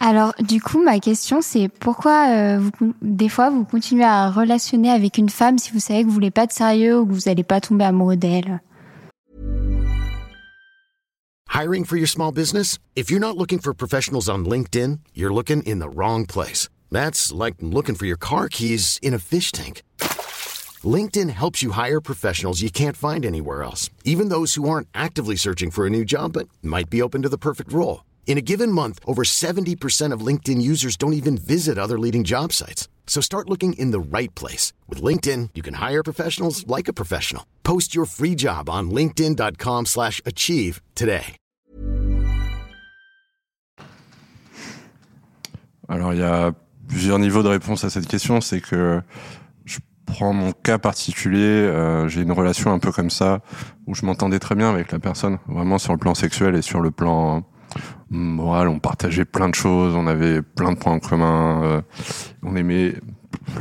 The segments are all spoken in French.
Alors, du coup, ma question, c'est pourquoi euh, vous, des fois vous continuez à relationner avec une femme si vous savez que vous voulez pas de sérieux ou que vous n'allez pas tomber amoureux d'elle? Hiring for your small business? If you're not looking for professionals on LinkedIn, you're looking in the wrong place. That's like looking for your car keys in a fish tank. LinkedIn helps you hire professionals you can't find anywhere else, even those who aren't actively searching for a new job but might be open to the perfect role. In a given month, over 70% of LinkedIn users don't even visit other leading job sites. So start looking in the right place. With LinkedIn, you can hire professionals like a professional. Post your free job on linkedin.com slash achieve today. Alors, il y a plusieurs niveaux de réponse à cette question. C'est que je prends mon cas particulier. euh, J'ai une relation un peu comme ça, où je m'entendais très bien avec la personne, vraiment sur le plan sexuel et sur le plan moral. On partageait plein de choses, on avait plein de points en commun. euh, on aimait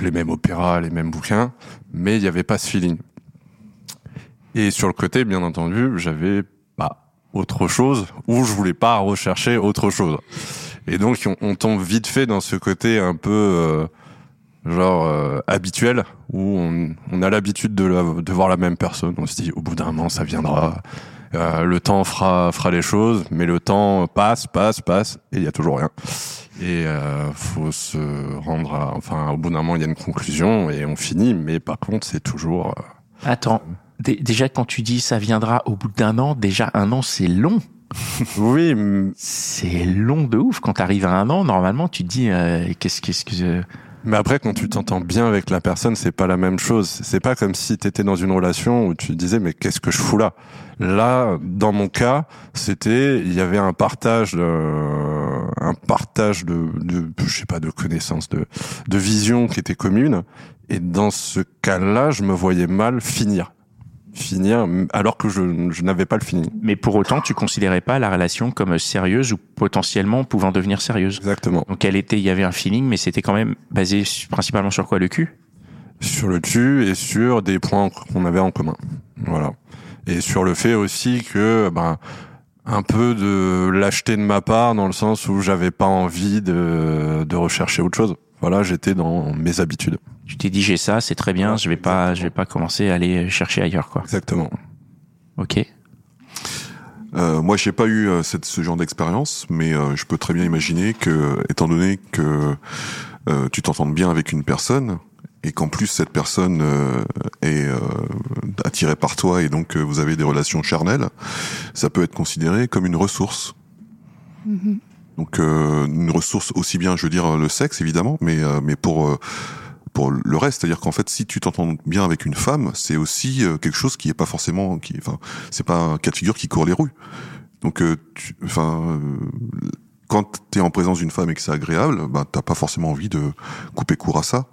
les mêmes opéras, les mêmes bouquins, mais il n'y avait pas ce feeling. Et sur le côté, bien entendu, j'avais bah, autre chose, ou je voulais pas rechercher autre chose. Et donc, on, tombe vite fait dans ce côté un peu euh, genre euh, habituel, où on, on a l'habitude de, de voir la même personne. On se dit, au bout d'un moment, ça viendra. Euh, le temps fera, fera les choses, mais le temps passe, passe, passe, et il y a toujours rien. Et euh, faut se rendre à, enfin, au bout d'un moment, il y a une conclusion et on finit, mais par contre, c'est toujours. euh, Attends, dé- déjà quand tu dis ça viendra au bout d'un an, déjà un an c'est long. Oui, C'est long de ouf. Quand t'arrives à un an, normalement tu te dis euh, qu'est-ce qu'est-ce que Mais après, quand tu t'entends bien avec la personne, c'est pas la même chose. C'est pas comme si t'étais dans une relation où tu disais mais qu'est-ce que je fous là? Là, dans mon cas, c'était il y avait un partage, un partage de, de, je sais pas, de connaissances, de, de vision qui était commune. Et dans ce cas-là, je me voyais mal finir, finir, alors que je, je n'avais pas le feeling. Mais pour autant, tu considérais pas la relation comme sérieuse ou potentiellement pouvant devenir sérieuse. Exactement. Donc elle était, il y avait un feeling, mais c'était quand même basé principalement sur quoi le cul? sur le dessus et sur des points qu'on avait en commun. Voilà. Et sur le fait aussi que, ben, un peu de lâcheté de ma part dans le sens où j'avais pas envie de, de rechercher autre chose. Voilà, j'étais dans mes habitudes. Tu t'es dit j'ai ça, c'est très bien, je vais pas, je vais pas commencer à aller chercher ailleurs quoi. Exactement. Ok. Euh, moi, j'ai pas eu euh, cette, ce genre d'expérience, mais euh, je peux très bien imaginer que, étant donné que euh, tu t'entendes bien avec une personne et qu'en plus cette personne euh, est euh, attirée par toi et donc euh, vous avez des relations charnelles, ça peut être considéré comme une ressource. Donc euh, une ressource aussi bien, je veux dire, le sexe évidemment, mais euh, mais pour euh, pour le reste, c'est-à-dire qu'en fait, si tu t'entends bien avec une femme, c'est aussi euh, quelque chose qui est pas forcément, qui, enfin, c'est pas un cas de figure qui court les rues. Donc, euh, tu- enfin, euh, quand t'es en présence d'une femme et que c'est agréable, bah, t'as pas forcément envie de couper court à ça.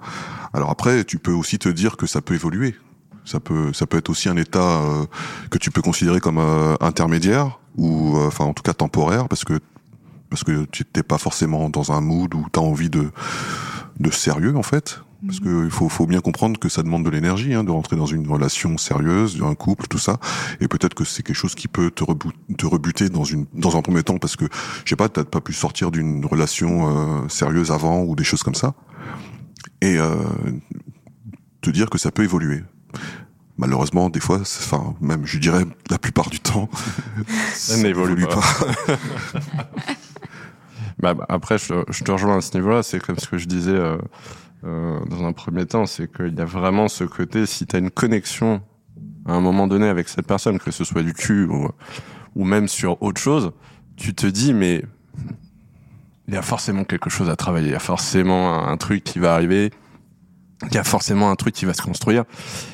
Alors après, tu peux aussi te dire que ça peut évoluer. Ça peut, ça peut être aussi un état euh, que tu peux considérer comme euh, intermédiaire ou, euh, enfin, en tout cas temporaire, parce que parce que tu t'es pas forcément dans un mood où t'as envie de de sérieux en fait. Parce que il faut, faut bien comprendre que ça demande de l'énergie, hein, de rentrer dans une relation sérieuse, un couple, tout ça. Et peut-être que c'est quelque chose qui peut te, rebuter dans une, dans un premier temps, parce que je sais pas, t'as pas pu sortir d'une relation euh, sérieuse avant ou des choses comme ça, et euh, te dire que ça peut évoluer. Malheureusement, des fois, enfin, même, je dirais, la plupart du temps, ça n'évolue pas. Bah, bah, après, je, te- je te rejoins à ce niveau-là. C'est comme ce que je disais euh, euh, dans un premier temps, c'est qu'il y a vraiment ce côté, si tu as une connexion à un moment donné avec cette personne, que ce soit du cul ou, ou même sur autre chose, tu te dis, mais il y a forcément quelque chose à travailler, il y a forcément un, truc qui va arriver, il y a forcément un truc qui va se construire.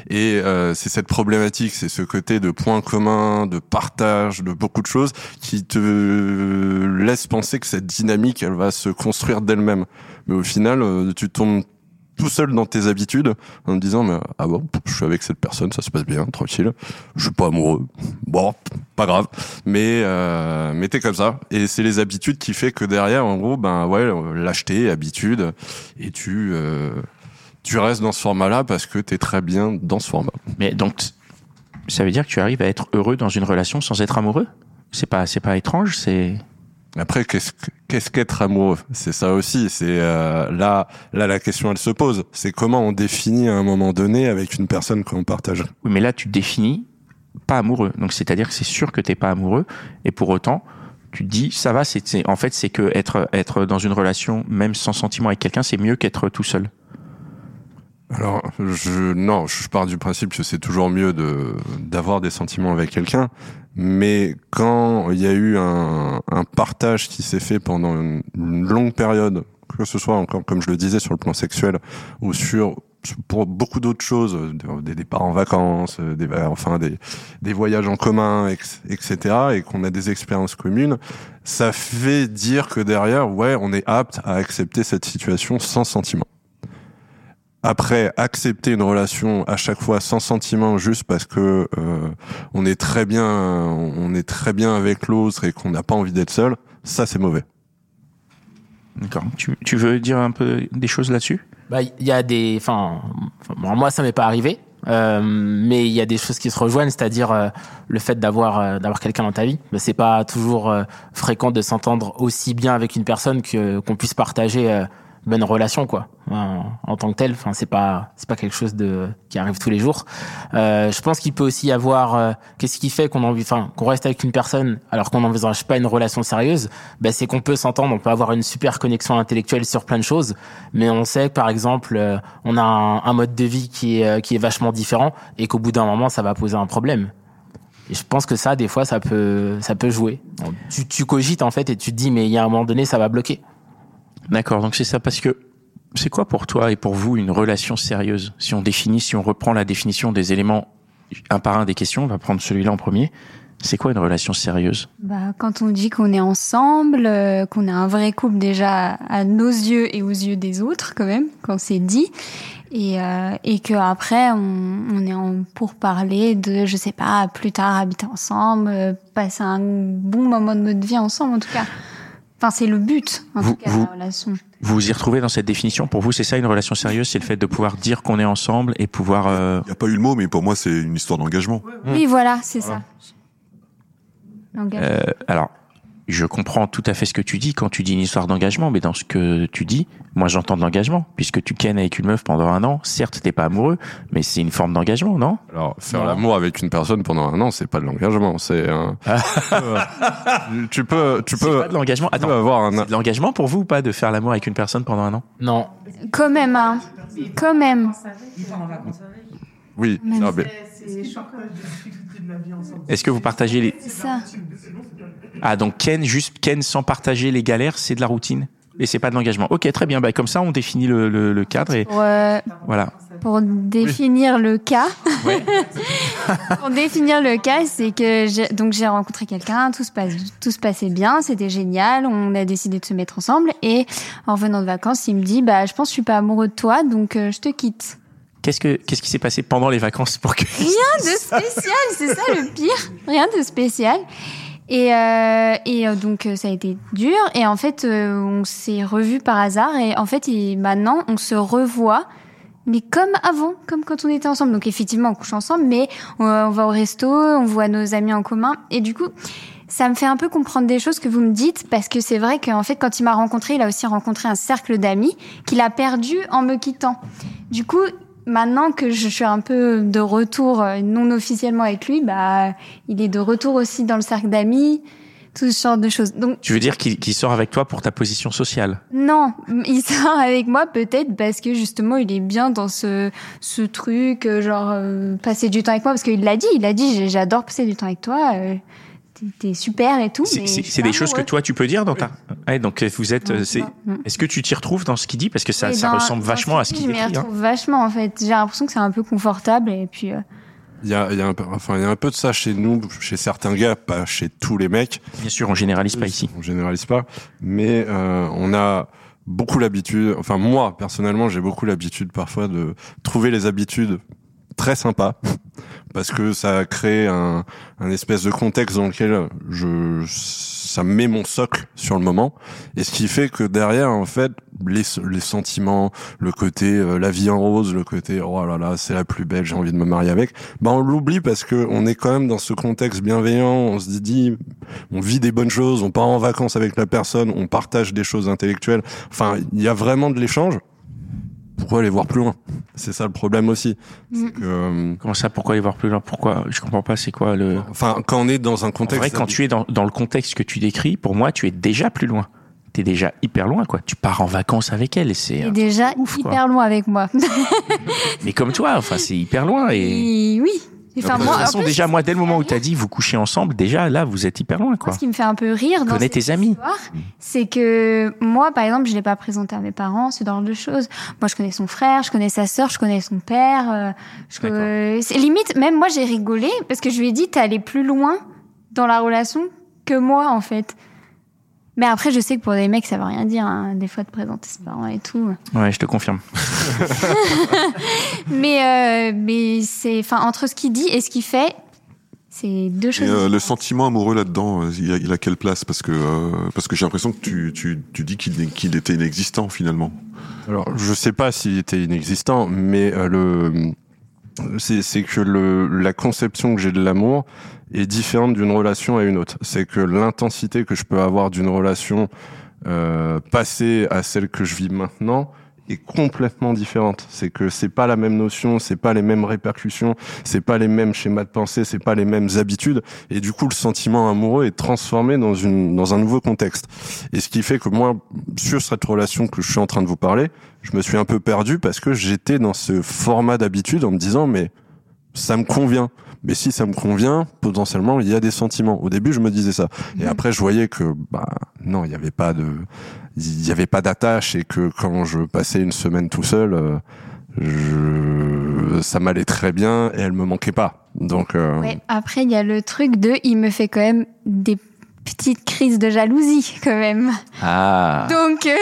Et euh, c'est cette problématique, c'est ce côté de points communs, de partage, de beaucoup de choses qui te laisse penser que cette dynamique, elle va se construire d'elle-même. Mais au final, euh, tu tombes tout seul dans tes habitudes en te disant mais ah bon je suis avec cette personne ça se passe bien tranquille je suis pas amoureux. Bon pas grave. Mais euh, mais t'es comme ça. Et c'est les habitudes qui fait que derrière en gros ben ouais lâcheté habitude et tu euh, tu restes dans ce format là parce que t'es très bien dans ce format. Mais donc, ça veut dire que tu arrives à être heureux dans une relation sans être amoureux? C'est pas, c'est pas étrange, c'est. Après, qu'est-ce que- qu'est-ce qu'être amoureux? C'est ça aussi. C'est euh, là, là la question elle se pose. C'est comment on définit à un moment donné avec une personne qu'on partage? Oui, mais là, tu définis pas amoureux. Donc, c'est-à-dire que c'est sûr que t'es pas amoureux, et pour autant, tu te dis, ça va. C'est- en fait, c'est que être, être dans une relation, même sans sentiment avec quelqu'un, c'est mieux qu'être tout seul. Alors, je non, je pars du principe que c'est toujours mieux de d'avoir des sentiments avec quelqu'un, mais quand il y a eu un, un partage qui s'est fait pendant une, longue période, que ce soit encore comme je le disais sur le plan sexuel ou sur pour beaucoup d'autres choses, des départs en vacances, des enfin des des voyages en commun, etc., et qu'on a des expériences communes, ça fait dire que derrière, ouais, on est apte à accepter cette situation sans sentiment. Après, accepter une relation à chaque fois sans sentiment, juste parce que euh, on est très bien, on est très bien avec l'autre et qu'on n'a pas envie d'être seul, ça c'est mauvais. D'accord. Tu, tu veux dire un peu des choses là-dessus? Bah, il y a des, enfin, moi ça m'est pas arrivé, euh, mais il y a des choses qui se rejoignent, c'est-à-dire euh, le fait d'avoir euh, d'avoir quelqu'un dans ta vie. Bah, c'est pas toujours euh, fréquent de s'entendre aussi bien avec une personne que qu'on puisse partager euh, bonne relation, quoi, en, tant que tel. Enfin, c'est pas c'est pas quelque chose de qui arrive tous les jours. Euh, je pense qu'il peut aussi y avoir euh, qu'est-ce qui fait qu'on envie, enfin, qu'on reste avec une personne alors qu'on n'envisage pas une relation sérieuse? Bah, c'est qu'on peut s'entendre, on peut avoir une super connexion intellectuelle sur plein de choses, mais on sait que par exemple, euh, on a un, un mode de vie qui est euh, qui est vachement différent et qu'au bout d'un moment, ça va poser un problème. Et je pense que ça, des fois, ça peut ça peut jouer. Tu, tu cogites en fait et tu te dis mais il y a un moment donné, ça va bloquer. D'accord, donc c'est ça parce que c'est quoi pour toi et pour vous une relation sérieuse? Si on définit, si on reprend la définition des éléments un par un des questions, on va prendre celui-là en premier. C'est quoi une relation sérieuse? Bah, quand on dit qu'on est ensemble, euh, qu'on a un vrai couple déjà à nos yeux et aux yeux des autres quand même, quand c'est dit, et euh, et que après on, est en pour parler de, je sais pas, plus tard habiter ensemble, euh, passer un bon moment de notre vie ensemble en tout cas. Enfin, c'est le but en Vous- tout cas vous- de la relation. Vous vous y retrouvez dans cette définition? Pour vous, c'est ça une relation sérieuse C'est le fait de pouvoir dire qu'on est ensemble et pouvoir... euh, Il n'y a pas eu le mot, mais pour moi, c'est une histoire d'engagement. Oui, voilà, c'est ça. L'engagement. euh, alors, je comprends tout à fait ce que tu dis quand tu dis une histoire d'engagement, mais dans ce que tu dis, moi j'entends de l'engagement, puisque tu kennes avec une meuf pendant un an, certes t'es pas amoureux, mais c'est une forme d'engagement, non? Alors, faire l'amour avec une personne pendant un an, c'est pas de l'engagement, c'est un. tu peux, tu peux, pas de l'engagement. Attends, avoir un. de l'engagement pour vous ou pas de faire l'amour avec une personne pendant un an? Non, Quand même, hein. Quand même. Oui, Même non, mais- Est-ce que vous partagez les... C'est ça. Ah donc Ken, juste Ken sans partager les galères, c'est de la routine et c'est pas de l'engagement. Ok, très bien. Bah, comme ça, on définit le, le, le cadre et Pour, euh, voilà. pour définir le cas, Ouais. pour définir le cas, c'est que j'ai, donc j'ai rencontré quelqu'un, tout se passe, tout se passait bien, c'était génial, on a décidé de se mettre ensemble et en revenant de vacances, il me dit bah je pense que je suis pas amoureux de toi donc euh, je te quitte. Qu'est-ce que qu'est-ce qui s'est passé pendant les vacances pour que Rien de spécial, c'est ça le pire, rien de spécial. Et, euh, et euh, donc euh, ça a été dur et en fait euh, on s'est revus par hasard et en fait maintenant on se revoit mais comme avant, comme quand on était ensemble. Donc effectivement on couche ensemble mais on va au resto, on voit nos amis en commun et du coup ça me fait un peu comprendre des choses que vous me dites parce que c'est vrai qu'en fait quand il m'a rencontré, il a aussi rencontré un cercle d'amis qu'il a perdu en me quittant. Du coup, maintenant que je suis un peu de retour euh, non officiellement avec lui, bah il est de retour aussi dans le cercle d'amis, tout ce genre de choses. Donc tu veux dire qu'il sort avec toi pour ta position sociale? Non, il sort avec moi peut-être parce que justement il est bien dans ce ce truc euh, genre euh, passer du temps avec moi parce qu'il l'a dit, il a dit j'adore passer du temps avec toi. euh, t'es- super et tout. C'est des choses que toi tu peux dire dans ta. Ouais, donc euh, vous êtes. euh, c'est. Est-ce que tu t'y retrouves dans ce qu'il dit? Parce que ça, Et ça dans- ressemble dans vachement à ce qu'il dit, Je m'y hein. retrouve vachement en fait. J'ai l'impression que c'est un peu confortable et puis. euh, il y a, il y a un peu, enfin, il y a un peu de ça chez nous, chez certains gars, pas chez tous les mecs. Bien sûr, on généralise pas ici. On généralise pas, mais euh, on a beaucoup l'habitude, enfin moi personnellement, j'ai beaucoup l'habitude parfois de trouver les habitudes très sympas parce que ça crée un, un espèce de contexte dans lequel je ça met mon socle sur le moment. Et ce qui fait que derrière en fait les, les sentiments le côté euh, la vie en rose le côté oh là là c'est la plus belle j'ai envie de me marier avec bah on l'oublie parce que on est quand même dans ce contexte bienveillant. On se dit on vit des bonnes choses on part en vacances avec la personne on partage des choses intellectuelles. Enfin il y a vraiment de l'échange pourquoi aller voir plus loin? C'est ça le problème aussi. Que, euh, Comment ça Pourquoi aller voir plus loin? Pourquoi? Je comprends pas. C'est quoi le enfin, quand on est dans un En contexte, vrai, quand tu es dans, dans le contexte que tu décris, pour moi, tu es déjà plus loin. T'es déjà hyper loin, quoi. Tu pars en vacances avec elle et c'est. Déjà ouf, quoi. hyper loin avec moi. Mais comme toi, enfin, c'est hyper loin et. Et oui. Enfin, de moi, toute façon, plus, déjà, moi, dès le moment où t'as dit vous couchez ensemble, déjà là, vous êtes hyper loin, Moi, quoi. ce qui me fait un peu rire dans cette tes amis. histoire, c'est que moi, par exemple, je l'ai pas présenté à mes parents, ce genre de choses. Moi, je connais son frère, je connais sa sœur, je connais son père. euh, je limite, même moi, j'ai rigolé parce que je lui ai dit, t'es allé plus loin dans la relation que moi, en fait. Mais après, je sais que pour des mecs, ça veut rien dire, hein, des fois, de présenter ses parents et tout. Ouais, je te confirme. Mais, euh, mais c'est, enfin, entre ce qu'il dit et ce qu'il fait, c'est deux Et choses. euh, le sentiment amoureux là-dedans, euh, il a, il a quelle place? Parce que euh, parce que j'ai l'impression que tu, tu, tu dis qu'il était inexistant finalement. Alors, je sais pas s'il était inexistant, mais euh, le c'est c'est que le la conception que j'ai de l'amour est différente d'une relation à une autre. C'est que l'intensité que je peux avoir d'une relation euh, passée à celle que je vis maintenant est complètement différente. C'est que c'est pas la même notion, c'est pas les mêmes répercussions, c'est pas les mêmes schémas de pensée, c'est pas les mêmes habitudes, et du coup le sentiment amoureux est transformé dans une dans un nouveau contexte. Et ce qui fait que moi, sur cette relation que je suis en train de vous parler, je me suis un peu perdu parce que j'étais dans ce format d'habitude en me disant mais ça me convient. Mais si ça me convient, potentiellement il y a des sentiments. Au début, je me disais ça, et après je voyais que bah non, il n'y avait pas de il y avait pas d'attache et que quand je passais une semaine tout seul, euh, je ça m'allait très bien et elle me manquait pas. Donc euh, Ouais. Après, il y a le truc de, il me fait quand même des petites crises de jalousie, quand même. Ah. Donc, euh,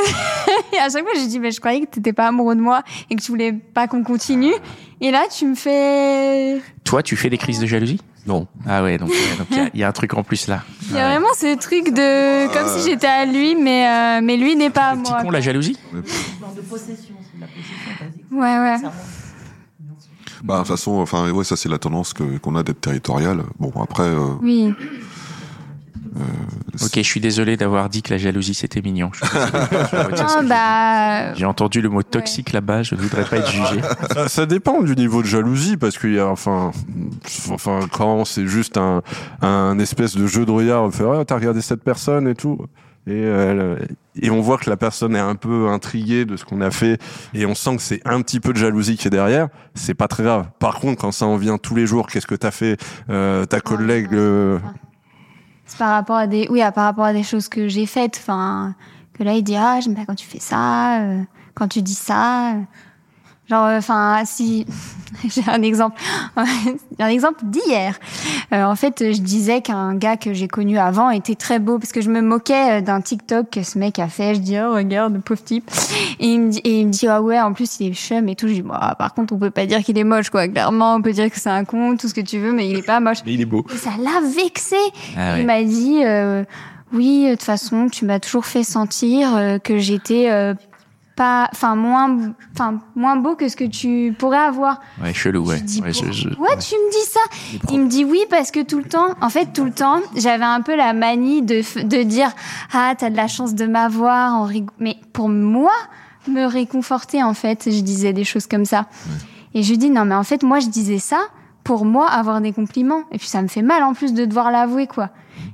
à chaque fois, j'ai dit, mais je croyais que t'étais pas amoureux de moi et que tu voulais pas qu'on continue. Et là, tu me fais. Toi, tu fais des crises de jalousie? Non. Ah ouais, donc donc il y a- il y, a un truc en plus là. Il y a vraiment ce truc de. Comme si j'étais à lui, mais, euh, mais lui n'est pas à Le petit moi. con, la jalousie? Ouais, ouais. Bah de toute façon, enfin ouais, ça c'est la tendance que qu'on a d'être territorial. Bon après, euh, Oui. Ok, je suis désolé d'avoir dit que la jalousie c'était mignon. Non, j'ai bah. J'ai entendu le mot toxique là-bas, je ne voudrais pas être jugé. Ça, ça dépend du niveau de jalousie parce qu'il y a enfin enfin quand c'est juste un un espèce de jeu de regard, on fait ah, t'as regardé cette personne et tout. Et, elle- et on voit que la personne est un peu intriguée de ce qu'on a fait et on sent que c'est un petit peu de jalousie qui est derrière. C'est pas très grave. Par contre, quand ça en vient tous les jours, qu'est-ce que t'as fait euh, Ta collègue, euh, C'est par rapport à des. Oui, à- par rapport à des choses que j'ai faites. Enfin. Que là, il dit, ah, j'aime pas quand tu fais ça, euh, quand tu dis ça. Genre, euh, enfin, si. J'ai un exemple. un exemple d'hier. Euh, en fait, je disais qu'un gars que j'ai connu avant était très beau parce que je me moquais euh, d'un TikTok que ce mec a fait. Je dis, oh, regarde, pauvre type. Et il me dit, et il me dit, ah ouais, en plus, il est chum et tout. Je dis, bah, par contre, on peut pas dire qu'il est moche, quoi. Clairement, on peut dire que c'est un con, tout ce que tu veux, mais il est pas moche. Mais il est beau. Et ça l'a vexé. Ah ouais. Il m'a dit, euh, oui, de toute façon, tu m'as toujours fait sentir euh, que j'étais euh, pas, enfin moins, enfin moins beau que ce que tu pourrais avoir. Ouais, chelou, ouais. Je dis, Ouais, je- je- Ouais, tu me dis ça? Il me dit oui parce que tout le temps, en fait, tout le temps, j'avais un peu la manie de de dire ah t'as de la chance de m'avoir, en rig- mais pour moi me réconforter en fait, je disais des choses comme ça. Et je lui dis non mais en fait moi je disais ça pour moi avoir des compliments et puis ça me fait mal en plus de devoir l'avouer quoi.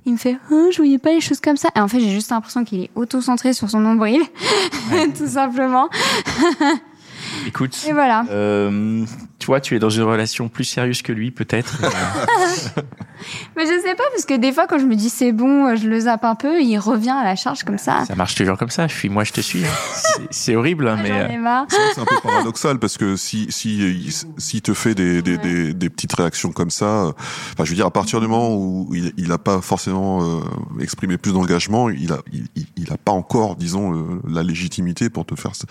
Il me fait oh, je voyais pas les choses comme ça et en fait j'ai juste l'impression qu'il est auto-centré sur son nombril tout simplement Écoute. et voilà. Euh, toi, tu es dans une relation plus sérieuse que lui, peut-être. Euh, je sais pas, parce que des fois, quand je me dis c'est bon, je le zappe un peu, il revient à la charge comme ça. Ça marche toujours comme ça. Je suis, moi, je te suis. hein. C'est- horrible, hein, mais. Euh. C'est un peu paradoxal parce que si si s'il te fait des des, des des petites réactions comme ça, euh, enfin je veux dire à partir du moment où il il a pas forcément euh, exprimé plus d'engagement, il a il, a pas encore disons le- la légitimité pour te faire ça.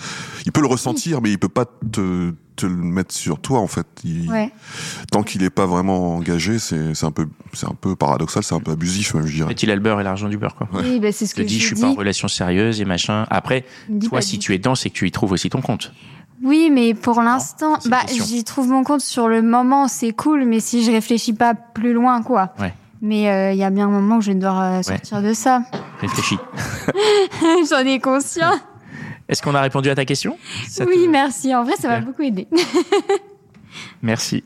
Il peut le ressentir mais il peut pas te te le mettre sur toi en fait. Il- Ouais. Tant qu'il est pas vraiment engagé, c'est c'est un peu c'est un peu paradoxal, c'est un peu abusif même je En dirais. fait, il a le beurre et l'argent du beurre, quoi. Oui, bah, c'est ce Je te que dis, je je suis pas en relation sérieuse et machin. Après, toi, si tu es dedans, c'est que tu y trouves aussi ton compte. Oui, mais pour l'instant, bah, j'y trouve mon compte sur le moment, c'est cool, mais si je réfléchis pas plus loin, quoi. Ouais. Mais euh, il y a bien un moment où je vais devoir euh, sortir de ça. Réfléchis. J'en ai conscience. Est-ce qu'on a répondu à ta question? Te- Oui, merci. En vrai, ça m'a beaucoup aidé. Merci.